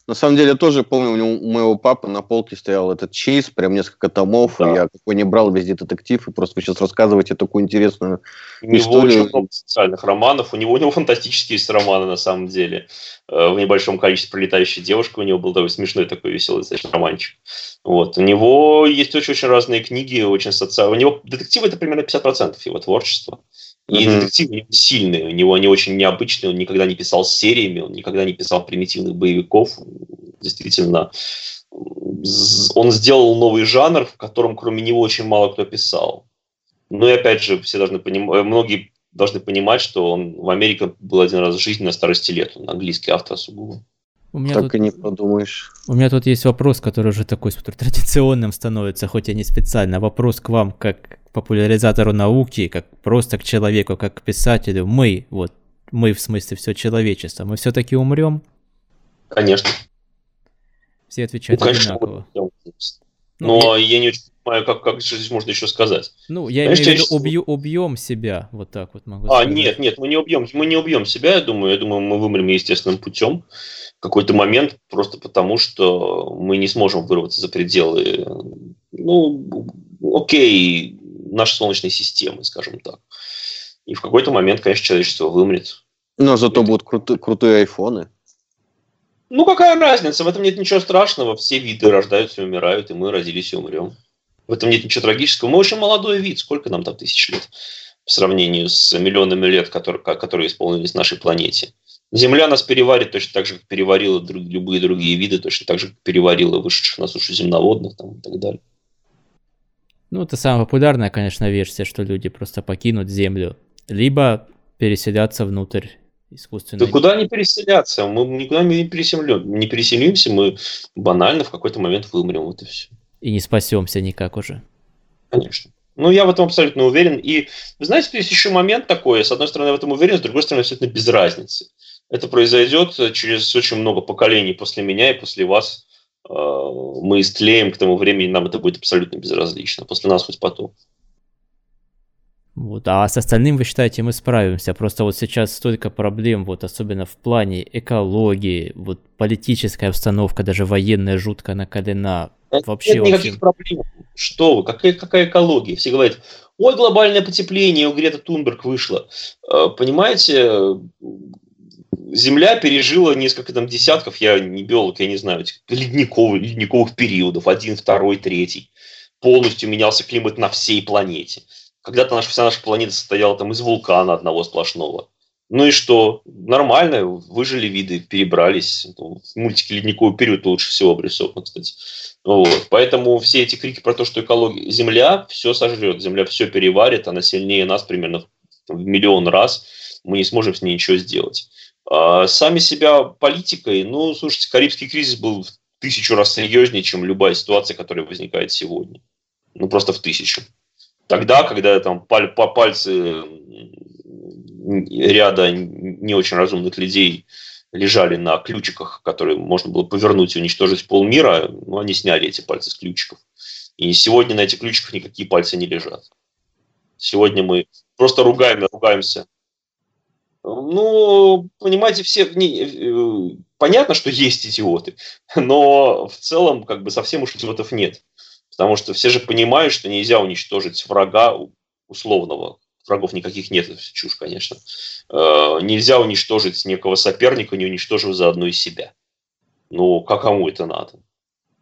на самом деле, я тоже помню, у, моего папы на полке стоял этот чейз, прям несколько томов, да. я какой не брал везде детектив, и просто вы сейчас рассказываете такую интересную у него историю. очень много социальных романов, у него, у него фантастические есть романы на самом деле. Э, в небольшом количестве «Пролетающая девушка» у него был такой смешной такой веселый достаточно романчик. Вот. У него есть очень-очень разные книги, очень социальные. У него детективы – это примерно 50% его творчества. И mm-hmm. детективы сильные, у него они очень необычные, он никогда не писал сериями, он никогда не писал примитивных боевиков. Действительно, он сделал новый жанр, в котором кроме него очень мало кто писал. Ну и опять же, все должны понимать, многие должны понимать, что он в Америке был один раз в жизни на старости лет, он английский автор сугубо. У меня так тут, и не подумаешь. У меня тут есть вопрос, который уже такой традиционным становится, хоть и не специально. Вопрос к вам, как популяризатору науки, как просто к человеку, как к писателю. Мы, вот, мы в смысле все человечество, мы все-таки умрем? Конечно. Все отвечают ну, конечно, одинаково. Ну, Но я... я не очень понимаю, как, как здесь можно еще сказать. Ну, я Конечно, имею в виду, убью, убьем себя, вот так вот могу а, сказать. А, нет, нет, мы не убьем, мы не убьем себя, я думаю, я думаю, мы вымрем естественным путем какой-то момент, просто потому что мы не сможем вырваться за пределы, ну, окей, нашей Солнечной системы, скажем так. И в какой-то момент, конечно, человечество вымрет. Но зато Это... будут крутые, крутые айфоны. Ну, какая разница? В этом нет ничего страшного. Все виды рождаются и умирают, и мы родились и умрем. В этом нет ничего трагического. Мы очень молодой вид. Сколько нам там тысяч лет? По сравнению с миллионами лет, которые, которые исполнились нашей планете. Земля нас переварит точно так же, как переварила друг, любые другие виды, точно так же, как переварила вышедших на сушу земноводных там, и так далее. Ну, это самая популярная, конечно, версия, что люди просто покинут Землю, либо переселятся внутрь искусственной... Да куда не переселяться? Мы никуда не, переселим, не переселимся, мы банально в какой-то момент вымрем, вот и все. И не спасемся никак уже. Конечно. Ну, я в этом абсолютно уверен. И, вы знаете, есть еще момент такой. С одной стороны, я в этом уверен, с другой стороны, абсолютно без разницы. Это произойдет через очень много поколений после меня и после вас. Э, мы истлеем к тому времени, нам это будет абсолютно безразлично. После нас хоть потом. Вот. А с остальным, вы считаете, мы справимся? Просто вот сейчас столько проблем, вот особенно в плане экологии, вот политическая обстановка, даже военная жутко накалена. Вообще, Нет никаких вообще... проблем. Что вы, какая, какая экология? Все говорят, ой, глобальное потепление, у Грета Тунберг вышло. Э, понимаете, Земля пережила несколько там десятков, я не биолог, я не знаю, ледниковых, ледниковых периодов, один, второй, третий. Полностью менялся климат на всей планете. Когда-то наша, вся наша планета состояла там из вулкана одного сплошного. Ну и что? Нормально, выжили виды, перебрались. В мультике «Ледниковый период» лучше всего обрисовано, кстати. Вот. Поэтому все эти крики про то, что экология... Земля все сожрет, Земля все переварит, она сильнее нас примерно в миллион раз. Мы не сможем с ней ничего сделать. А сами себя политикой, ну, слушайте, Карибский кризис был в тысячу раз серьезнее, чем любая ситуация, которая возникает сегодня. Ну, просто в тысячу. Тогда, когда там паль, по пальцы ряда не очень разумных людей лежали на ключиках, которые можно было повернуть и уничтожить полмира, ну, они сняли эти пальцы с ключиков. И сегодня на этих ключиках никакие пальцы не лежат. Сегодня мы просто ругаем, ругаемся ну, понимаете, все не, э, понятно, что есть идиоты, но в целом как бы совсем уж идиотов нет. Потому что все же понимают, что нельзя уничтожить врага условного. Врагов никаких нет, это чушь, конечно. Э, нельзя уничтожить некого соперника, не уничтожив заодно и себя. Ну, как кому это надо?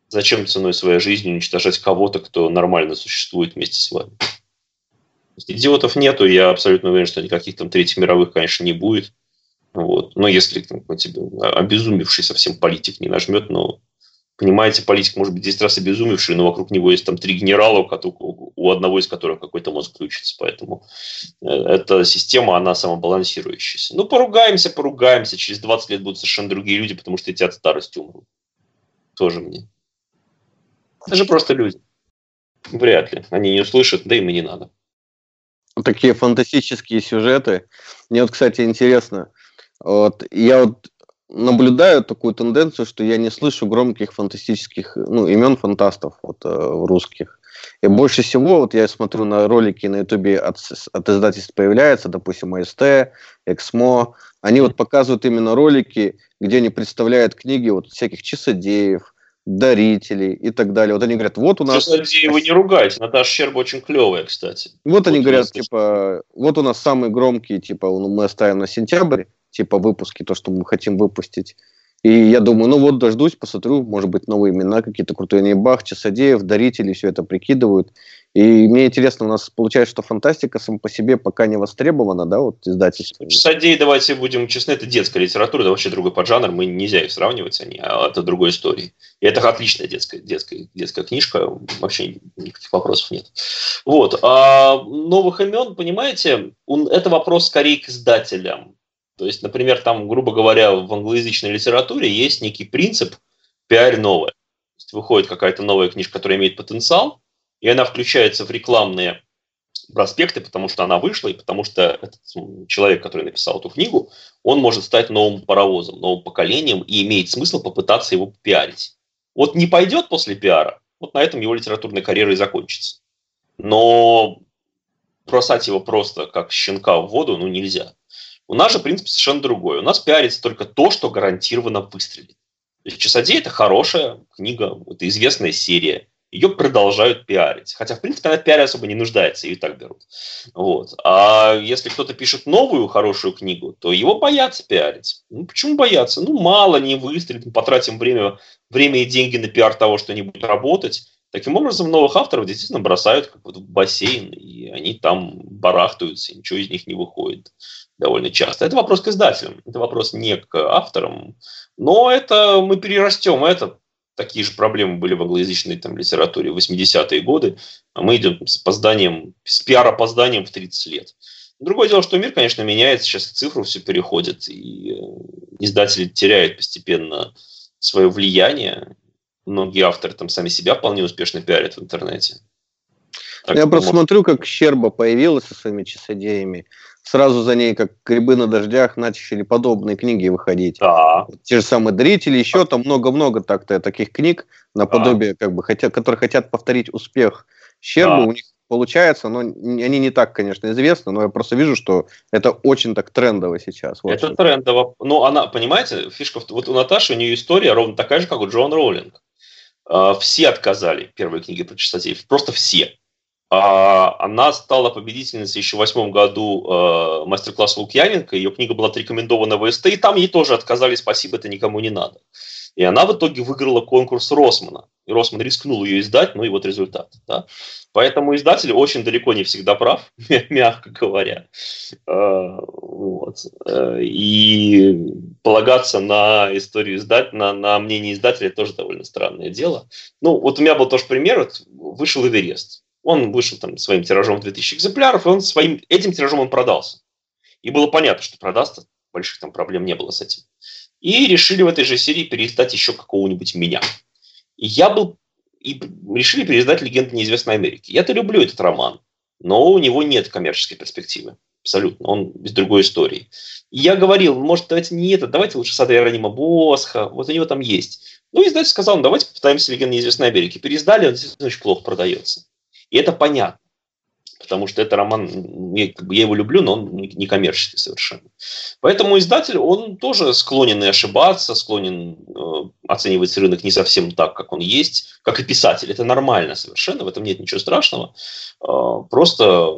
Зачем ценой своей жизни уничтожать кого-то, кто нормально существует вместе с вами? Идиотов нету, я абсолютно уверен, что никаких там третьих мировых, конечно, не будет. Вот. Но если там, тебе обезумевший совсем политик не нажмет, но понимаете, политик может быть 10 раз обезумевший, но вокруг него есть там три генерала, у одного из которых какой-то мозг включится. Поэтому э, эта система, она самобалансирующаяся. Ну, поругаемся, поругаемся. Через 20 лет будут совершенно другие люди, потому что эти от старости умрут. Тоже мне. Это же просто люди. Вряд ли. Они не услышат, да им и не надо. Такие фантастические сюжеты. Мне вот, кстати, интересно. Вот, я вот наблюдаю такую тенденцию, что я не слышу громких фантастических ну, имен фантастов вот, э, русских. И больше всего, вот я смотрю на ролики на Ютубе от, от издательств появляется, допустим, АСТ, Эксмо, они вот показывают именно ролики, где они представляют книги вот всяких часодеев, дарителей и так далее. Вот они говорят, вот у нас... Часодеева не ругать, Наташа Щерба очень клевая, кстати. Вот, вот они говорят, типа, вот у нас самые громкие, типа, мы оставим на сентябрь, типа выпуски, то, что мы хотим выпустить. И я думаю, ну вот дождусь, посмотрю, может быть, новые имена какие-то крутые. Они Бах, Часодеев, Дарители, все это прикидывают. И мне интересно, у нас получается, что фантастика сам по себе пока не востребована, да, вот издательство. Часодеи, давайте будем честны, это детская литература, это вообще другой поджанр, мы нельзя их сравнивать, они, а это другой истории. И это отличная детская, детская, детская книжка, вообще никаких вопросов нет. Вот. А новых имен, понимаете, это вопрос скорее к издателям то есть, например, там, грубо говоря, в англоязычной литературе есть некий принцип пиарь новое. То есть выходит какая-то новая книжка, которая имеет потенциал, и она включается в рекламные проспекты, потому что она вышла, и потому что этот человек, который написал эту книгу, он может стать новым паровозом, новым поколением, и имеет смысл попытаться его пиарить. Вот не пойдет после пиара, вот на этом его литературная карьера и закончится. Но бросать его просто как щенка в воду, ну, нельзя. У нас же принцип совершенно другой. У нас пиарится только то, что гарантированно выстрелит. То есть «Часодей» — это хорошая книга, это известная серия. Ее продолжают пиарить. Хотя, в принципе, она в пиаре особо не нуждается, ее и так берут. Вот. А если кто-то пишет новую хорошую книгу, то его боятся пиарить. Ну, почему боятся? Ну, мало, не выстрелит, мы потратим время, время и деньги на пиар того, что не будет работать. Таким образом, новых авторов действительно бросают как вот в бассейн, и они там барахтаются, и ничего из них не выходит довольно часто. Это вопрос к издателям, это вопрос не к авторам. Но это мы перерастем это. Такие же проблемы были в англоязычной там, литературе в 80-е годы, а мы идем с опозданием, с пиар-опозданием в 30 лет. Другое дело, что мир, конечно, меняется, сейчас в цифру все переходит, и э, издатели теряют постепенно свое влияние. Многие авторы там сами себя вполне успешно пиарят в интернете. Так Я просто может... смотрю, как Щерба появилась со своими часодеями сразу за ней, как грибы на дождях, начали подобные книги выходить. Да. Те же самые «Дарители», еще там много-много так-то таких книг, наподобие, да. как бы, хотя, которые хотят повторить успех Щербы, да. у них получается, но они не так, конечно, известны, но я просто вижу, что это очень так трендово сейчас. Вот это что. трендово. Ну, она, понимаете, фишка, вот у Наташи, у нее история ровно такая же, как у Джон Роулинг. А, все отказали первые книги про чистотеев, просто все. А, она стала победительницей еще в восьмом году э, мастер-класса Лукьяненко. Ее книга была отрекомендована в СТ, и там ей тоже отказали, спасибо, это никому не надо. И она в итоге выиграла конкурс Росмана. И Росман рискнул ее издать, ну и вот результат. Да? Поэтому издатель очень далеко не всегда прав, мягко говоря. Э, вот. Э, и полагаться на историю издателя, на, на мнение издателя тоже довольно странное дело. Ну, вот у меня был тоже пример. Вот вышел Эверест он вышел там своим тиражом в 2000 экземпляров, и он своим, этим тиражом он продался. И было понятно, что продастся, больших там проблем не было с этим. И решили в этой же серии переиздать еще какого-нибудь меня. И я был... И решили переиздать «Легенды неизвестной Америки». Я-то люблю этот роман, но у него нет коммерческой перспективы. Абсолютно. Он без другой истории. И я говорил, может, давайте не это, давайте лучше Сада Иеронима Босха, вот у него там есть. Ну, издатель сказал, ну, давайте попытаемся «Легенды неизвестной Америки». Переиздали, он действительно очень плохо продается. И это понятно. потому что это роман, я, его люблю, но он не коммерческий совершенно. Поэтому издатель, он тоже склонен и ошибаться, склонен э, оценивать рынок не совсем так, как он есть, как и писатель. Это нормально совершенно, в этом нет ничего страшного. Э, просто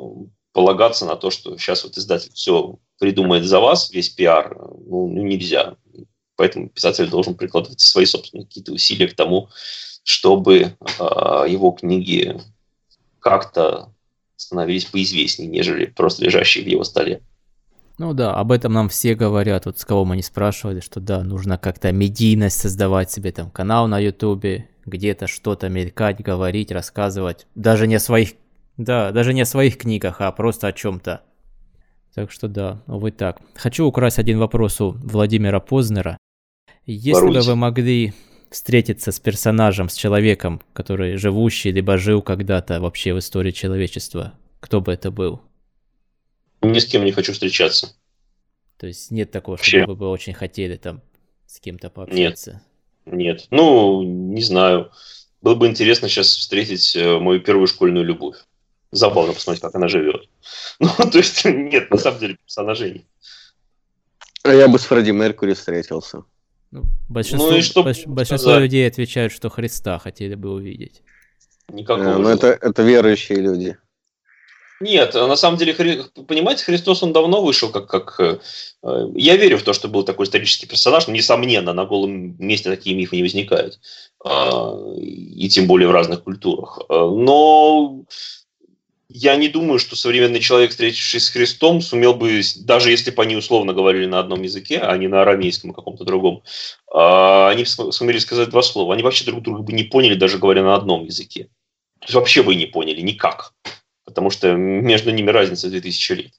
полагаться на то, что сейчас вот издатель все придумает за вас, весь пиар, ну, ну нельзя. Поэтому писатель должен прикладывать свои собственные какие-то усилия к тому, чтобы э, его книги как-то становились поизвестнее, нежели просто лежащие в его столе. Ну да, об этом нам все говорят, вот с кого мы не спрашивали, что да, нужно как-то медийность создавать себе там канал на ютубе, где-то что-то мелькать, говорить, рассказывать, даже не о своих, да, даже не о своих книгах, а просто о чем-то. Так что да, увы так. Хочу украсть один вопрос у Владимира Познера. Если Воруйте. бы вы могли встретиться с персонажем, с человеком, который живущий, либо жил когда-то вообще в истории человечества, кто бы это был? Ни с кем не хочу встречаться. То есть нет такого, вообще. чтобы вы бы очень хотели там с кем-то пообщаться? Нет. Нет. Ну, не знаю. Было бы интересно сейчас встретить э, мою первую школьную любовь. Забавно посмотреть, как она живет. Ну, то есть, нет, на самом деле, персонажей нет. А я бы с Фредди Меркури встретился. Ну, большинство, ну и что больш, большинство людей отвечают, что Христа хотели бы увидеть. Никакого. Э, ну, это, это верующие люди. Нет, на самом деле, понимаете, Христос, он давно вышел как... как э, я верю в то, что был такой исторический персонаж, но, несомненно, на голом месте такие мифы не возникают. А, и тем более в разных культурах. А, но я не думаю, что современный человек, встретившись с Христом, сумел бы, даже если бы они условно говорили на одном языке, а не на арамейском и каком-то другом, а, они сумели сказать два слова. Они вообще друг друга бы не поняли, даже говоря на одном языке. То есть вообще бы не поняли никак. Потому что между ними разница 2000 лет.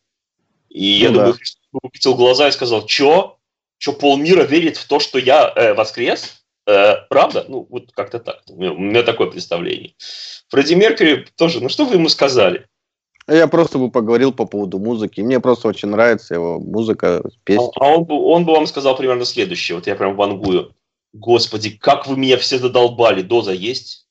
И ну, я да. думаю, Христос бы выпятил глаза и сказал, что? Что полмира верит в то, что я э, воскрес? Э, правда? Ну, вот как-то так. У меня такое представление. Фредди Меркьюри тоже, ну что вы ему сказали? Я просто бы поговорил по поводу музыки. Мне просто очень нравится его музыка, песни. А, он, бы, он бы вам сказал примерно следующее. Вот я прям вангую. Господи, как вы меня все задолбали. Доза есть?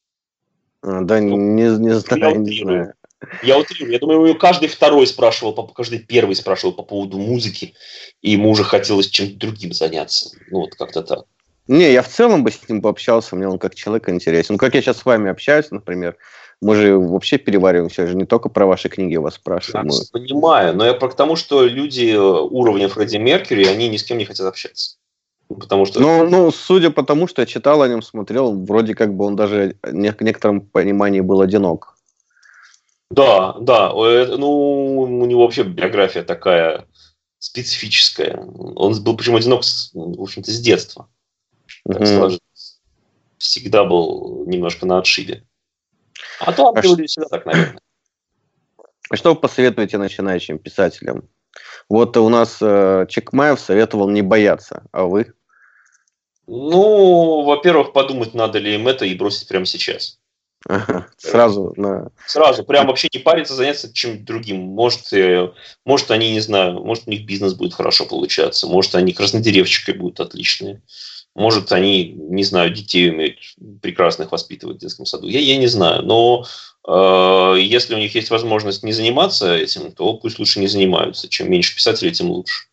А, да, ну, не, не знаю, не знаю. Я утрирую. Я думаю, каждый второй спрашивал, каждый первый спрашивал по поводу музыки, и ему уже хотелось чем-то другим заняться. Ну, вот как-то так. Не, я в целом бы с ним пообщался, мне он как человек интересен. Ну, как я сейчас с вами общаюсь, например, мы же вообще перевариваем все же не только про ваши книги вас спрашиваем. Я понимаю, но я про к тому, что люди э, уровня Фредди Меркьюри, они ни с кем не хотят общаться. Ну, потому что... Ну, ну, судя по тому, что я читал о нем, смотрел, вроде как бы он даже в некотором понимании был одинок. Да, да. Э, ну, у него вообще биография такая специфическая. Он был причем одинок, в общем-то, с детства так mm-hmm. сложилось. Всегда был немножко на отшибе. А то а люди всегда так, наверное. А что вы посоветуете начинающим писателям? Вот у нас э, Чекмаев советовал не бояться, а вы? Ну, во-первых, подумать, надо ли им это и бросить прямо сейчас. Ага, сразу на... Сразу, прям вообще не париться, заняться чем-то другим. Может, э, может, они, не знаю, может, у них бизнес будет хорошо получаться, может, они краснодеревщикой будут отличные. Может, они, не знаю, детей умеют прекрасных воспитывать в детском саду. Я, я не знаю. Но э, если у них есть возможность не заниматься этим, то пусть лучше не занимаются. Чем меньше писателей, тем лучше.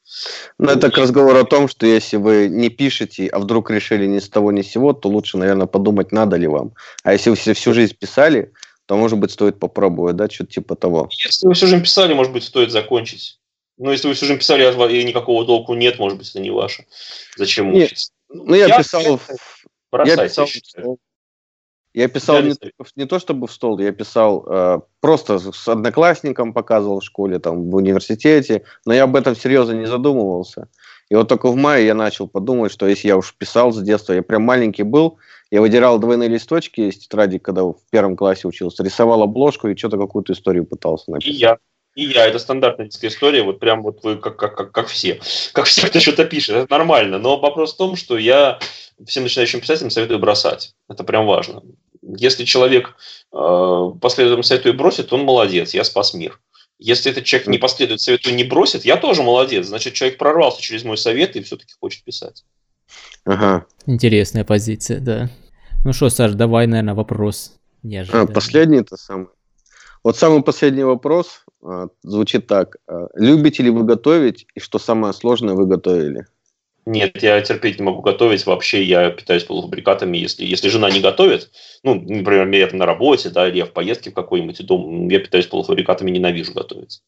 Ну, это к разговору о том, что если вы не пишете, а вдруг решили ни с того ни с сего, то лучше, наверное, подумать, надо ли вам. А если вы всю жизнь писали, то, может быть, стоит попробовать, да, что-то типа того. Если вы всю жизнь писали, может быть, стоит закончить. Но если вы всю жизнь писали, а и никакого толку нет, может быть, это не ваше. Зачем учиться? Ну, я, я писал... Я писал, я писал не, не то чтобы в стол, я писал э, просто с одноклассником показывал в школе, там, в университете, но я об этом серьезно не задумывался. И вот только в мае я начал подумать, что если я уж писал с детства, я прям маленький был, я выдирал двойные листочки из тетради, когда в первом классе учился, рисовал обложку и что-то какую-то историю пытался написать. И я. И я, это стандартная детская история, вот прям вот вы как, как, как, как все. Как все, кто что-то пишет, это нормально. Но вопрос в том, что я всем начинающим писателям советую бросать. Это прям важно. Если человек э, последует совету и бросит, он молодец, я спас мир. Если этот человек не последует совету и не бросит, я тоже молодец. Значит, человек прорвался через мой совет и все-таки хочет писать. Ага. Интересная позиция, да. Ну что, Саш, давай, наверное, вопрос. Неожиданный. А, последний это самый. Вот самый последний вопрос а, звучит так. А, любите ли вы готовить, и что самое сложное вы готовили? Нет, я терпеть не могу готовить. Вообще я питаюсь полуфабрикатами. Если, если жена не готовит, ну, например, я на работе, да, или я в поездке в какой-нибудь дом, я питаюсь полуфабрикатами, ненавижу готовить.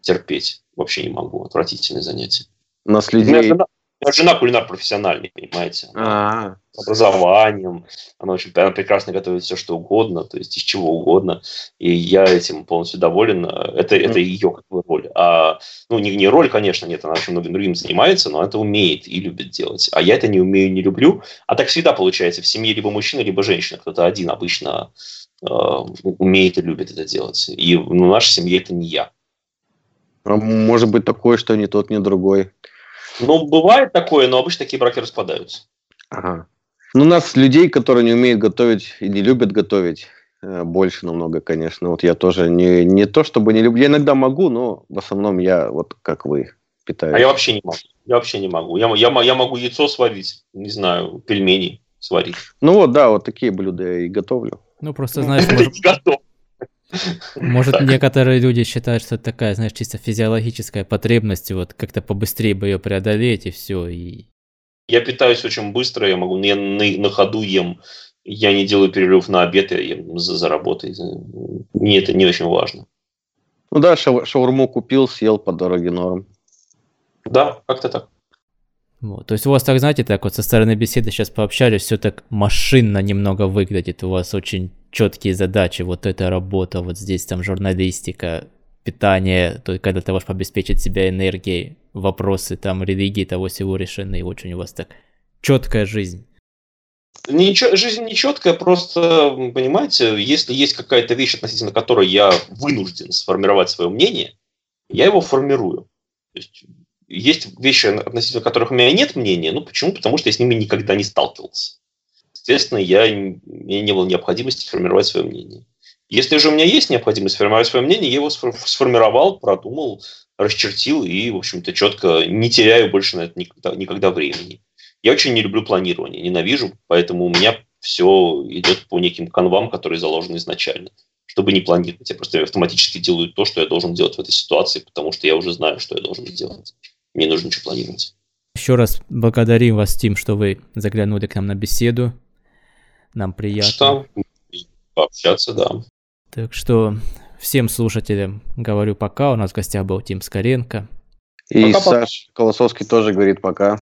Терпеть вообще не могу. Отвратительное занятие. У нас людей... У жена кулинар профессиональный, понимаете. А-а-а. С образованием. Она очень она прекрасно готовит все, что угодно, то есть из чего угодно. И я этим полностью доволен. Это, mm. это ее как бы роль. А, ну, не, не роль, конечно, нет, она очень многим другим занимается, но это умеет и любит делать. А я это не умею, не люблю. А так всегда получается. В семье либо мужчина, либо женщина. Кто-то один обычно э, умеет и любит это делать. И в ну, нашей семье это не я. А может быть такое, что ни тот, ни другой. Ну, бывает такое, но обычно такие браки распадаются. Ага. Ну, у нас людей, которые не умеют готовить и не любят готовить, э, больше намного, конечно. Вот я тоже не, не то, чтобы не люблю. Я иногда могу, но в основном я вот как вы питаюсь. А я вообще не могу. Я вообще не могу. Я, я, я могу яйцо сварить, не знаю, пельмени сварить. Ну вот, да, вот такие блюда я и готовлю. Ну, просто, знаешь, может... Может, некоторые люди считают, что это такая, знаешь, чисто физиологическая потребность, вот как-то побыстрее бы ее преодолеть и все. И... Я питаюсь очень быстро, я могу, я на, на ходу ем, я не делаю перерыв на обед, я ем за, за работой. Мне это не очень важно. Ну да, шау шаурму купил, съел по дороге норм. Да, как-то так. Вот. То есть у вас так, знаете, так вот со стороны беседы сейчас пообщались, все так машинно немного выглядит. У вас очень четкие задачи, вот эта работа, вот здесь там журналистика, питание, то когда ты можешь обеспечить себя энергией, вопросы там религии того всего решены, и очень у вас так четкая жизнь. Ничего, жизнь не четкая, просто, понимаете, если есть какая-то вещь, относительно которой я вынужден сформировать свое мнение, я его формирую. То есть, есть вещи, относительно которых у меня нет мнения, ну почему? Потому что я с ними никогда не сталкивался. Соответственно, я, мне не было необходимости формировать свое мнение. Если же у меня есть необходимость сформировать свое мнение, я его сформировал, продумал, расчертил и, в общем-то, четко не теряю больше на это никогда, никогда времени. Я очень не люблю планирование, ненавижу, поэтому у меня все идет по неким канвам, которые заложены изначально. Чтобы не планировать, я просто автоматически делаю то, что я должен делать в этой ситуации, потому что я уже знаю, что я должен сделать. Мне нужно ничего планировать. Еще раз благодарим вас, Тим, что вы заглянули к нам на беседу. Нам приятно. Что? Пообщаться, да. Так что всем слушателям говорю пока. У нас в гостях был Тим Скоренко. И пока, Саш Колосовский тоже говорит пока.